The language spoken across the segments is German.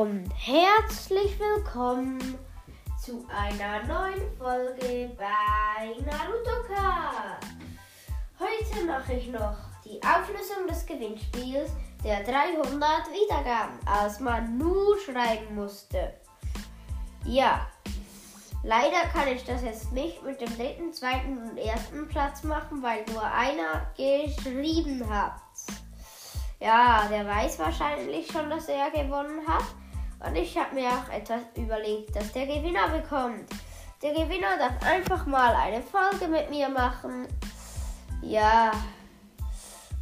und herzlich willkommen zu einer neuen Folge bei Naruto Card. Heute mache ich noch die Auflösung des Gewinnspiels der 300 Wiedergaben, als man nur schreiben musste. Ja, leider kann ich das jetzt nicht mit dem dritten, zweiten und ersten Platz machen, weil nur einer geschrieben hat. Ja, der weiß wahrscheinlich schon, dass er gewonnen hat. Und ich habe mir auch etwas überlegt, dass der Gewinner bekommt. Der Gewinner darf einfach mal eine Folge mit mir machen. Ja.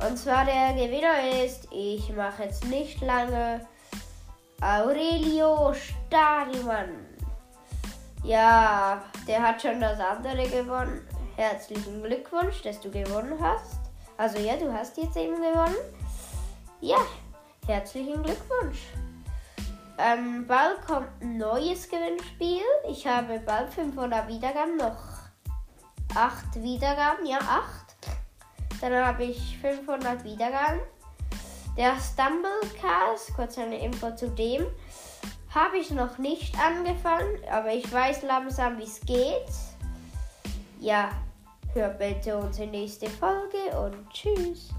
Und zwar der Gewinner ist, ich mache jetzt nicht lange, Aurelio Stadelmann. Ja, der hat schon das andere gewonnen. Herzlichen Glückwunsch, dass du gewonnen hast. Also ja, du hast jetzt eben gewonnen. Ja, herzlichen Glückwunsch. Ähm, bald kommt ein neues Gewinnspiel. Ich habe bald 500 Wiedergaben, noch 8 Wiedergaben, ja 8. Dann habe ich 500 Wiedergaben. Der Stumblecast, kurz eine Info zu dem, habe ich noch nicht angefangen, aber ich weiß langsam, wie es geht. Ja, hört bitte unsere nächste Folge und tschüss.